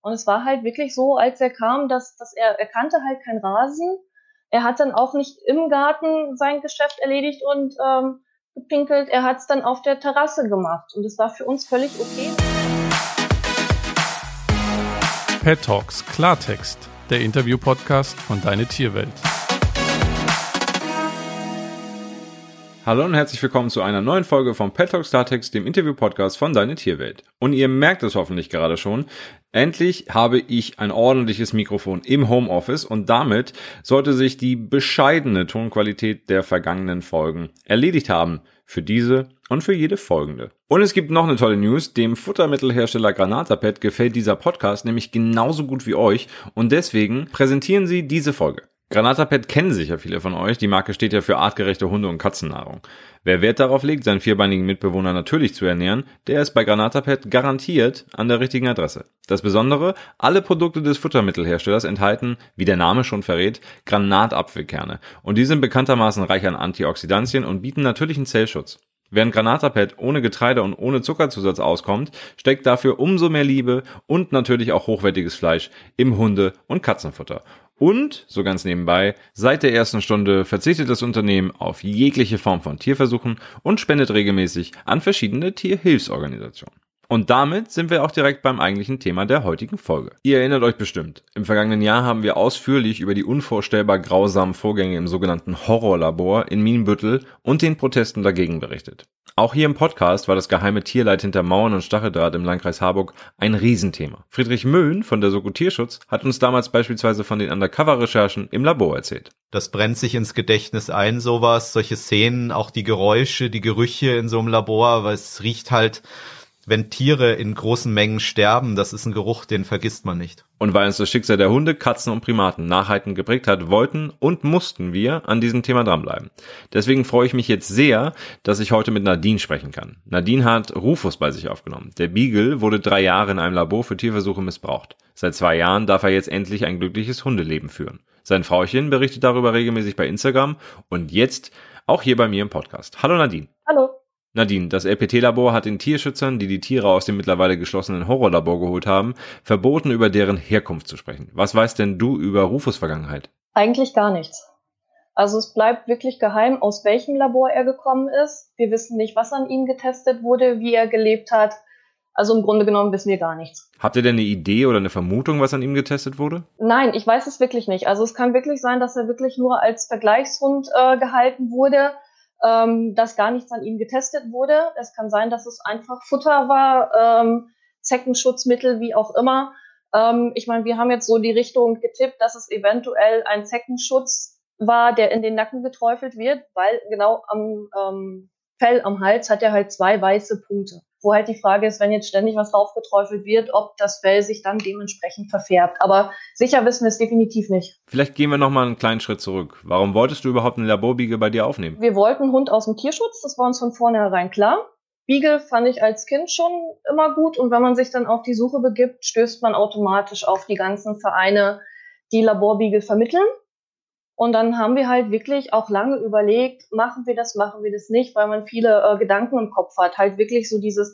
Und es war halt wirklich so, als er kam, dass, dass er, er kannte halt kein Rasen. Er hat dann auch nicht im Garten sein Geschäft erledigt und ähm, gepinkelt. Er hat es dann auf der Terrasse gemacht. Und es war für uns völlig okay. Pet Talks Klartext, der Interview-Podcast von Deine Tierwelt. Hallo und herzlich willkommen zu einer neuen Folge von Pet Talk Startext, dem Interview-Podcast von Deine Tierwelt. Und ihr merkt es hoffentlich gerade schon, endlich habe ich ein ordentliches Mikrofon im Homeoffice und damit sollte sich die bescheidene Tonqualität der vergangenen Folgen erledigt haben. Für diese und für jede folgende. Und es gibt noch eine tolle News. Dem Futtermittelhersteller Granatapet gefällt dieser Podcast nämlich genauso gut wie euch und deswegen präsentieren sie diese Folge. Granatapet kennen sicher viele von euch. Die Marke steht ja für artgerechte Hunde- und Katzennahrung. Wer Wert darauf legt, seinen vierbeinigen Mitbewohner natürlich zu ernähren, der ist bei Granatapet garantiert an der richtigen Adresse. Das Besondere, alle Produkte des Futtermittelherstellers enthalten, wie der Name schon verrät, Granatapfelkerne. Und die sind bekanntermaßen reich an Antioxidantien und bieten natürlichen Zellschutz. Während Granatapet ohne Getreide und ohne Zuckerzusatz auskommt, steckt dafür umso mehr Liebe und natürlich auch hochwertiges Fleisch im Hunde- und Katzenfutter. Und, so ganz nebenbei, seit der ersten Stunde verzichtet das Unternehmen auf jegliche Form von Tierversuchen und spendet regelmäßig an verschiedene Tierhilfsorganisationen. Und damit sind wir auch direkt beim eigentlichen Thema der heutigen Folge. Ihr erinnert euch bestimmt, im vergangenen Jahr haben wir ausführlich über die unvorstellbar grausamen Vorgänge im sogenannten Horrorlabor in Minenbüttel und den Protesten dagegen berichtet. Auch hier im Podcast war das geheime Tierleid hinter Mauern und Stacheldraht im Landkreis Harburg ein Riesenthema. Friedrich Möhn von der Soko Tierschutz hat uns damals beispielsweise von den Undercover-Recherchen im Labor erzählt. Das brennt sich ins Gedächtnis ein, sowas, solche Szenen, auch die Geräusche, die Gerüche in so einem Labor, weil es riecht halt wenn Tiere in großen Mengen sterben, das ist ein Geruch, den vergisst man nicht. Und weil uns das Schicksal der Hunde, Katzen und Primaten nachhaltend geprägt hat, wollten und mussten wir an diesem Thema dranbleiben. Deswegen freue ich mich jetzt sehr, dass ich heute mit Nadine sprechen kann. Nadine hat Rufus bei sich aufgenommen. Der Beagle wurde drei Jahre in einem Labor für Tierversuche missbraucht. Seit zwei Jahren darf er jetzt endlich ein glückliches Hundeleben führen. Sein Frauchen berichtet darüber regelmäßig bei Instagram und jetzt auch hier bei mir im Podcast. Hallo Nadine. Hallo. Nadine, das LPT-Labor hat den Tierschützern, die die Tiere aus dem mittlerweile geschlossenen Horrorlabor geholt haben, verboten, über deren Herkunft zu sprechen. Was weißt denn du über Rufus Vergangenheit? Eigentlich gar nichts. Also es bleibt wirklich geheim, aus welchem Labor er gekommen ist. Wir wissen nicht, was an ihm getestet wurde, wie er gelebt hat. Also im Grunde genommen wissen wir gar nichts. Habt ihr denn eine Idee oder eine Vermutung, was an ihm getestet wurde? Nein, ich weiß es wirklich nicht. Also es kann wirklich sein, dass er wirklich nur als Vergleichshund äh, gehalten wurde ähm, dass gar nichts an ihm getestet wurde. Es kann sein, dass es einfach Futter war, ähm, Zeckenschutzmittel, wie auch immer. Ähm, ich meine, wir haben jetzt so die Richtung getippt, dass es eventuell ein Zeckenschutz war, der in den Nacken geträufelt wird, weil genau am ähm, Fell am Hals hat er halt zwei weiße Punkte. Wo halt die Frage ist, wenn jetzt ständig was draufgeträufelt wird, ob das Fell sich dann dementsprechend verfärbt. Aber sicher wissen wir es definitiv nicht. Vielleicht gehen wir nochmal einen kleinen Schritt zurück. Warum wolltest du überhaupt eine Laborbiege bei dir aufnehmen? Wir wollten einen Hund aus dem Tierschutz, das war uns von vornherein klar. Beagle fand ich als Kind schon immer gut und wenn man sich dann auf die Suche begibt, stößt man automatisch auf die ganzen Vereine, die Laborbeagle vermitteln. Und dann haben wir halt wirklich auch lange überlegt, machen wir das, machen wir das nicht, weil man viele äh, Gedanken im Kopf hat. Halt wirklich so dieses,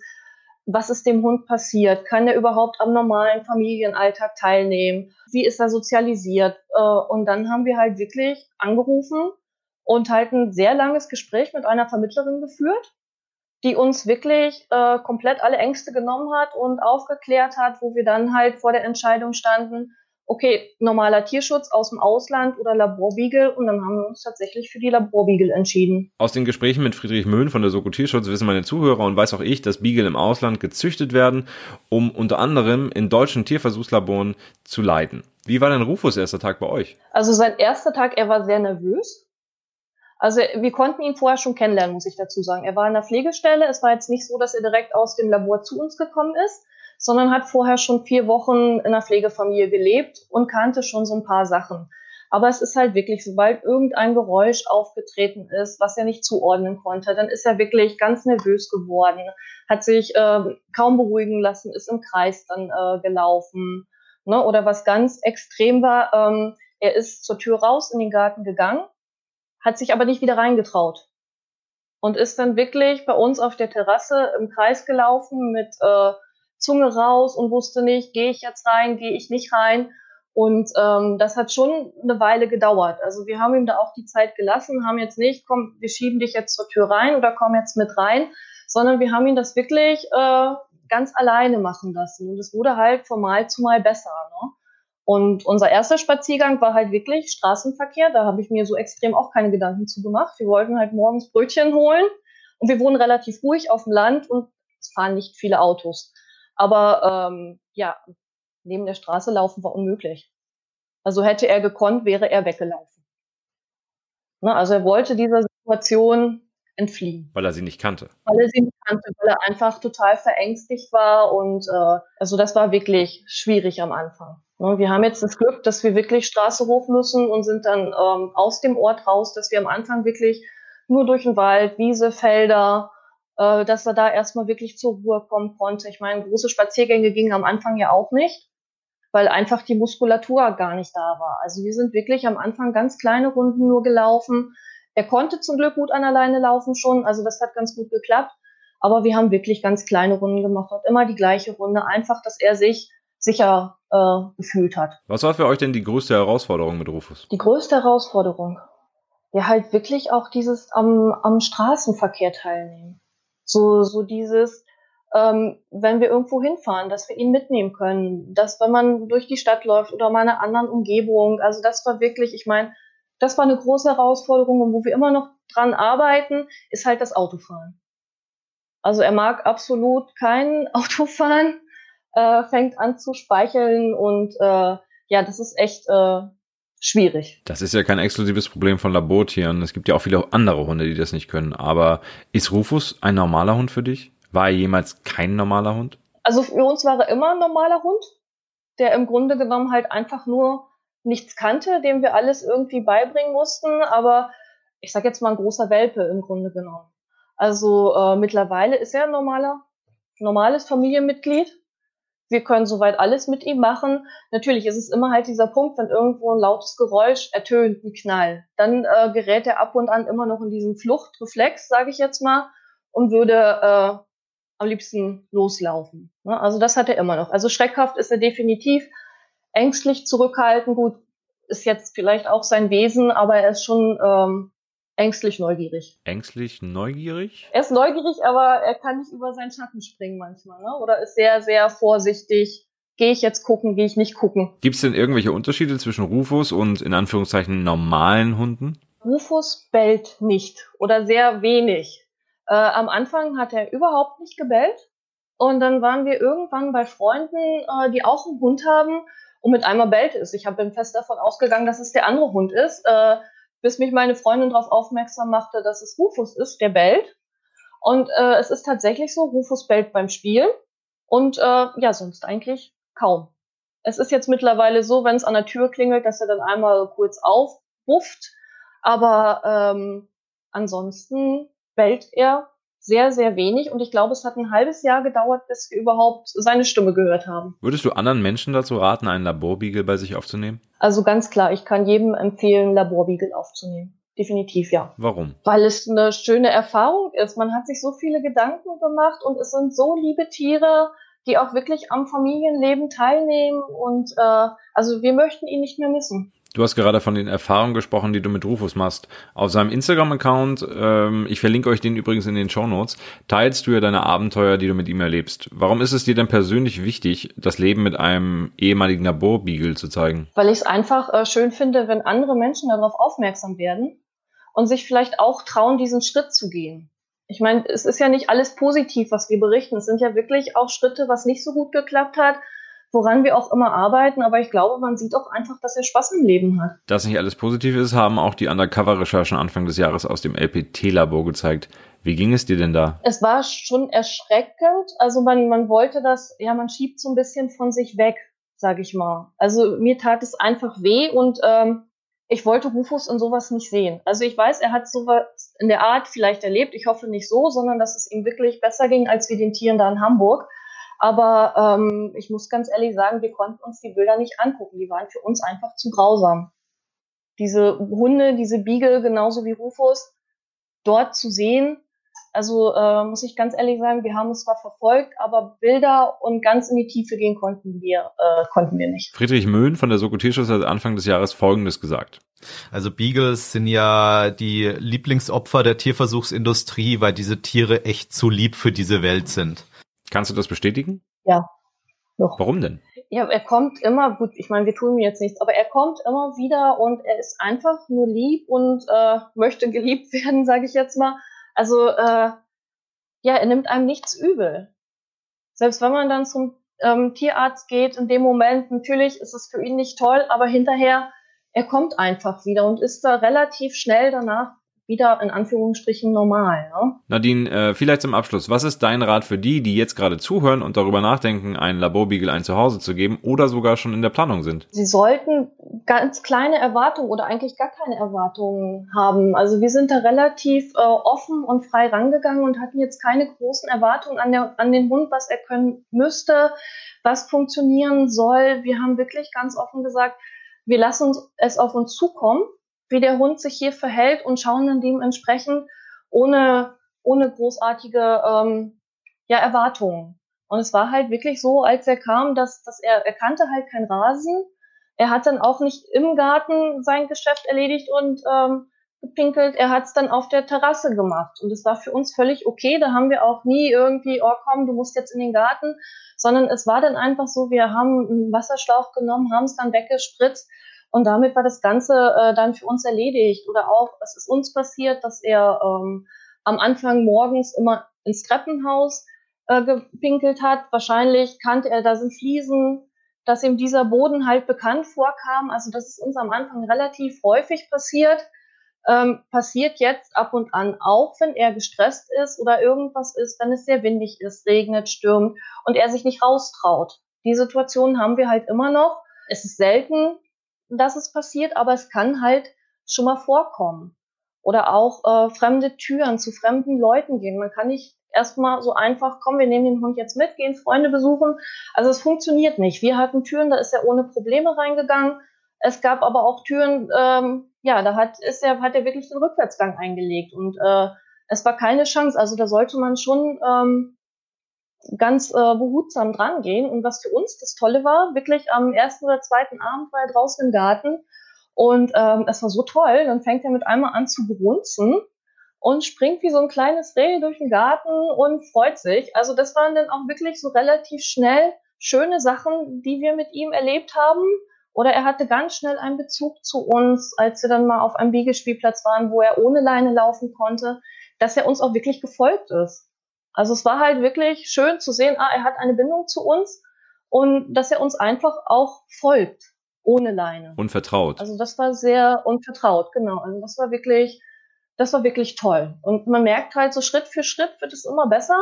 was ist dem Hund passiert? Kann er überhaupt am normalen Familienalltag teilnehmen? Wie ist er sozialisiert? Äh, und dann haben wir halt wirklich angerufen und halt ein sehr langes Gespräch mit einer Vermittlerin geführt, die uns wirklich äh, komplett alle Ängste genommen hat und aufgeklärt hat, wo wir dann halt vor der Entscheidung standen, okay, normaler Tierschutz aus dem Ausland oder Laborbiegel und dann haben wir uns tatsächlich für die Laborbiegel entschieden. Aus den Gesprächen mit Friedrich Möhn von der Soko Tierschutz wissen meine Zuhörer und weiß auch ich, dass Biegel im Ausland gezüchtet werden, um unter anderem in deutschen Tierversuchslaboren zu leiden. Wie war denn Rufus erster Tag bei euch? Also sein erster Tag, er war sehr nervös. Also wir konnten ihn vorher schon kennenlernen, muss ich dazu sagen. Er war in der Pflegestelle. Es war jetzt nicht so, dass er direkt aus dem Labor zu uns gekommen ist, sondern hat vorher schon vier Wochen in einer Pflegefamilie gelebt und kannte schon so ein paar Sachen. Aber es ist halt wirklich, sobald irgendein Geräusch aufgetreten ist, was er nicht zuordnen konnte, dann ist er wirklich ganz nervös geworden, hat sich äh, kaum beruhigen lassen, ist im Kreis dann äh, gelaufen. Ne? Oder was ganz extrem war, ähm, er ist zur Tür raus in den Garten gegangen, hat sich aber nicht wieder reingetraut und ist dann wirklich bei uns auf der Terrasse im Kreis gelaufen mit äh, Zunge raus und wusste nicht, gehe ich jetzt rein, gehe ich nicht rein. Und ähm, das hat schon eine Weile gedauert. Also wir haben ihm da auch die Zeit gelassen, haben jetzt nicht, komm, wir schieben dich jetzt zur Tür rein oder komm jetzt mit rein, sondern wir haben ihn das wirklich äh, ganz alleine machen lassen. Und es wurde halt von Mal zu Mal besser. Ne? Und unser erster Spaziergang war halt wirklich Straßenverkehr. Da habe ich mir so extrem auch keine Gedanken zu gemacht. Wir wollten halt morgens Brötchen holen und wir wohnen relativ ruhig auf dem Land und es fahren nicht viele Autos. Aber ähm, ja, neben der Straße laufen war unmöglich. Also hätte er gekonnt, wäre er weggelaufen. Ne, also er wollte dieser Situation entfliehen. Weil er sie nicht kannte. Weil er sie nicht kannte, weil er einfach total verängstigt war und äh, also das war wirklich schwierig am Anfang. Ne, wir haben jetzt das Glück, dass wir wirklich Straße hoch müssen und sind dann ähm, aus dem Ort raus, dass wir am Anfang wirklich nur durch den Wald, Wiese, Felder, äh, dass er da erstmal wirklich zur Ruhe kommen konnte. Ich meine, große Spaziergänge gingen am Anfang ja auch nicht, weil einfach die Muskulatur gar nicht da war. Also wir sind wirklich am Anfang ganz kleine Runden nur gelaufen. Er konnte zum Glück gut an alleine laufen schon, also das hat ganz gut geklappt. Aber wir haben wirklich ganz kleine Runden gemacht und immer die gleiche Runde, einfach, dass er sich sicher äh, gefühlt hat. Was war für euch denn die größte Herausforderung mit Rufus? Die größte Herausforderung, ja halt wirklich auch dieses am, am Straßenverkehr teilnehmen. So, so dieses, ähm, wenn wir irgendwo hinfahren, dass wir ihn mitnehmen können, dass wenn man durch die Stadt läuft oder mal in einer anderen Umgebung, also das war wirklich, ich meine, das war eine große Herausforderung und wo wir immer noch dran arbeiten, ist halt das Autofahren. Also er mag absolut kein Autofahren, äh, fängt an zu speicheln und äh, ja, das ist echt äh, schwierig. Das ist ja kein exklusives Problem von Labortieren. Es gibt ja auch viele andere Hunde, die das nicht können. Aber ist Rufus ein normaler Hund für dich? War er jemals kein normaler Hund? Also für uns war er immer ein normaler Hund, der im Grunde genommen halt einfach nur nichts kannte, dem wir alles irgendwie beibringen mussten. Aber ich sag jetzt mal ein großer Welpe im Grunde genommen. Also äh, mittlerweile ist er ein normaler, normales Familienmitglied wir können soweit alles mit ihm machen. Natürlich ist es immer halt dieser Punkt, wenn irgendwo ein lautes Geräusch ertönt, ein Knall, dann äh, gerät er ab und an immer noch in diesen Fluchtreflex, sage ich jetzt mal, und würde äh, am liebsten loslaufen. Ne? Also das hat er immer noch. Also schreckhaft ist er definitiv, ängstlich zurückhalten, gut, ist jetzt vielleicht auch sein Wesen, aber er ist schon ähm, ängstlich neugierig. Ängstlich neugierig? Er ist neugierig, aber er kann nicht über seinen Schatten springen manchmal, ne? Oder ist sehr, sehr vorsichtig. Gehe ich jetzt gucken, gehe ich nicht gucken. Gibt es denn irgendwelche Unterschiede zwischen Rufus und in Anführungszeichen normalen Hunden? Rufus bellt nicht oder sehr wenig. Äh, am Anfang hat er überhaupt nicht gebellt. Und dann waren wir irgendwann bei Freunden, äh, die auch einen Hund haben und mit einmal bellt es. Ich bin fest davon ausgegangen, dass es der andere Hund ist. Äh, bis mich meine Freundin darauf aufmerksam machte, dass es Rufus ist, der bellt. Und äh, es ist tatsächlich so, Rufus bellt beim Spiel und äh, ja, sonst eigentlich kaum. Es ist jetzt mittlerweile so, wenn es an der Tür klingelt, dass er dann einmal kurz aufbufft, aber ähm, ansonsten bellt er sehr, sehr wenig und ich glaube, es hat ein halbes Jahr gedauert, bis wir überhaupt seine Stimme gehört haben. Würdest du anderen Menschen dazu raten, einen Laborbeagle bei sich aufzunehmen? Also ganz klar, ich kann jedem empfehlen, Laborbeagle aufzunehmen. Definitiv ja. Warum? Weil es eine schöne Erfahrung ist. Man hat sich so viele Gedanken gemacht und es sind so liebe Tiere, die auch wirklich am Familienleben teilnehmen und äh, also wir möchten ihn nicht mehr missen. Du hast gerade von den Erfahrungen gesprochen, die du mit Rufus machst. Auf seinem Instagram-Account, ähm, ich verlinke euch den übrigens in den Show Notes, teilst du ja deine Abenteuer, die du mit ihm erlebst. Warum ist es dir denn persönlich wichtig, das Leben mit einem ehemaligen Laborbeagle zu zeigen? Weil ich es einfach äh, schön finde, wenn andere Menschen darauf aufmerksam werden und sich vielleicht auch trauen, diesen Schritt zu gehen. Ich meine, es ist ja nicht alles positiv, was wir berichten. Es sind ja wirklich auch Schritte, was nicht so gut geklappt hat woran wir auch immer arbeiten, aber ich glaube, man sieht auch einfach, dass er Spaß im Leben hat. Dass nicht alles positiv ist, haben auch die Undercover-Recherchen Anfang des Jahres aus dem LPT-Labor gezeigt. Wie ging es dir denn da? Es war schon erschreckend. Also man, man wollte das, ja, man schiebt so ein bisschen von sich weg, sage ich mal. Also mir tat es einfach weh und ähm, ich wollte Rufus in sowas nicht sehen. Also ich weiß, er hat sowas in der Art vielleicht erlebt. Ich hoffe nicht so, sondern dass es ihm wirklich besser ging als wie den Tieren da in Hamburg. Aber ähm, ich muss ganz ehrlich sagen, wir konnten uns die Bilder nicht angucken. Die waren für uns einfach zu grausam. Diese Hunde, diese Beagle, genauso wie Rufus, dort zu sehen, Also äh, muss ich ganz ehrlich sagen, wir haben es zwar verfolgt, aber Bilder und ganz in die Tiefe gehen konnten wir, äh, konnten wir nicht. Friedrich Möhn von der Soko Tierschutz hat Anfang des Jahres Folgendes gesagt. Also Beagles sind ja die Lieblingsopfer der Tierversuchsindustrie, weil diese Tiere echt zu lieb für diese Welt sind. Kannst du das bestätigen? Ja. Doch. Warum denn? Ja, er kommt immer, gut, ich meine, wir tun mir jetzt nichts, aber er kommt immer wieder und er ist einfach nur lieb und äh, möchte geliebt werden, sage ich jetzt mal. Also äh, ja, er nimmt einem nichts übel. Selbst wenn man dann zum ähm, Tierarzt geht, in dem Moment, natürlich ist es für ihn nicht toll, aber hinterher, er kommt einfach wieder und ist da relativ schnell danach wieder in Anführungsstrichen normal. Ne? Nadine, äh, vielleicht zum Abschluss. Was ist dein Rat für die, die jetzt gerade zuhören und darüber nachdenken, einen Laborbeagle ein Zuhause zu geben oder sogar schon in der Planung sind? Sie sollten ganz kleine Erwartungen oder eigentlich gar keine Erwartungen haben. Also wir sind da relativ äh, offen und frei rangegangen und hatten jetzt keine großen Erwartungen an, der, an den Hund, was er können müsste, was funktionieren soll. Wir haben wirklich ganz offen gesagt, wir lassen uns es auf uns zukommen wie der Hund sich hier verhält und schauen dann dementsprechend ohne, ohne großartige ähm, ja, Erwartungen. Und es war halt wirklich so, als er kam, dass, dass er, er kannte halt kein Rasen. Er hat dann auch nicht im Garten sein Geschäft erledigt und ähm, gepinkelt. Er hat es dann auf der Terrasse gemacht. Und es war für uns völlig okay. Da haben wir auch nie irgendwie, oh komm, du musst jetzt in den Garten, sondern es war dann einfach so, wir haben einen Wasserschlauch genommen, haben es dann weggespritzt und damit war das Ganze äh, dann für uns erledigt. Oder auch, es ist uns passiert, dass er ähm, am Anfang morgens immer ins Treppenhaus äh, gepinkelt hat. Wahrscheinlich kannte er, da sind Fliesen, dass ihm dieser Boden halt bekannt vorkam. Also das ist uns am Anfang relativ häufig passiert. Ähm, passiert jetzt ab und an auch, wenn er gestresst ist oder irgendwas ist, wenn es sehr windig ist, regnet, stürmt und er sich nicht raustraut. Die Situation haben wir halt immer noch. Es ist selten, dass es passiert, aber es kann halt schon mal vorkommen. Oder auch äh, fremde Türen zu fremden Leuten gehen. Man kann nicht erstmal so einfach, komm, wir nehmen den Hund jetzt mit, gehen Freunde besuchen. Also es funktioniert nicht. Wir hatten Türen, da ist er ohne Probleme reingegangen. Es gab aber auch Türen, ähm, ja, da hat, ist er, hat er wirklich den Rückwärtsgang eingelegt und äh, es war keine Chance. Also da sollte man schon ähm, ganz äh, behutsam dran gehen. Und was für uns das Tolle war, wirklich am ersten oder zweiten Abend war er draußen im Garten und ähm, es war so toll. Dann fängt er mit einmal an zu brunzen und springt wie so ein kleines Reh durch den Garten und freut sich. Also das waren dann auch wirklich so relativ schnell schöne Sachen, die wir mit ihm erlebt haben. Oder er hatte ganz schnell einen Bezug zu uns, als wir dann mal auf einem Biegespielplatz waren, wo er ohne Leine laufen konnte, dass er uns auch wirklich gefolgt ist. Also es war halt wirklich schön zu sehen, ah, er hat eine Bindung zu uns und dass er uns einfach auch folgt, ohne Leine. Und vertraut. Also das war sehr unvertraut, genau. Also das war wirklich, das war wirklich toll. Und man merkt halt so Schritt für Schritt wird es immer besser.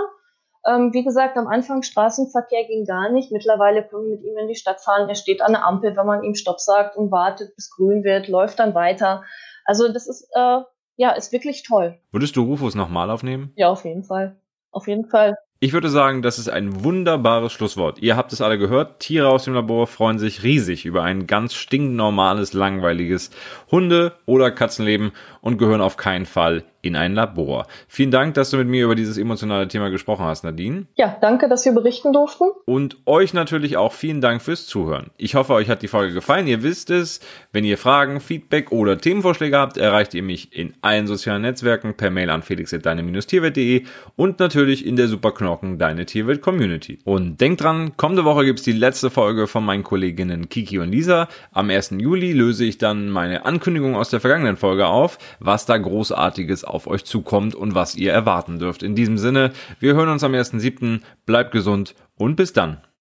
Ähm, wie gesagt, am Anfang Straßenverkehr ging gar nicht. Mittlerweile können wir mit ihm in die Stadt fahren. Er steht an der Ampel, wenn man ihm Stopp sagt und wartet, bis grün wird, läuft dann weiter. Also das ist, äh, ja, ist wirklich toll. Würdest du Rufus nochmal aufnehmen? Ja, auf jeden Fall auf jeden Fall. Ich würde sagen, das ist ein wunderbares Schlusswort. Ihr habt es alle gehört. Tiere aus dem Labor freuen sich riesig über ein ganz stinknormales, langweiliges Hunde- oder Katzenleben und gehören auf keinen Fall in ein Labor. Vielen Dank, dass du mit mir über dieses emotionale Thema gesprochen hast, Nadine. Ja, danke, dass wir berichten durften. Und euch natürlich auch vielen Dank fürs Zuhören. Ich hoffe, euch hat die Folge gefallen. Ihr wisst es. Wenn ihr Fragen, Feedback oder Themenvorschläge habt, erreicht ihr mich in allen sozialen Netzwerken per Mail an felix.deine-tierwelt.de und natürlich in der Superknocken Deine Tierwelt Community. Und denkt dran, kommende Woche gibt's die letzte Folge von meinen Kolleginnen Kiki und Lisa. Am 1. Juli löse ich dann meine Ankündigung aus der vergangenen Folge auf, was da großartiges auf euch zukommt und was ihr erwarten dürft. In diesem Sinne, wir hören uns am 1.7. Bleibt gesund und bis dann.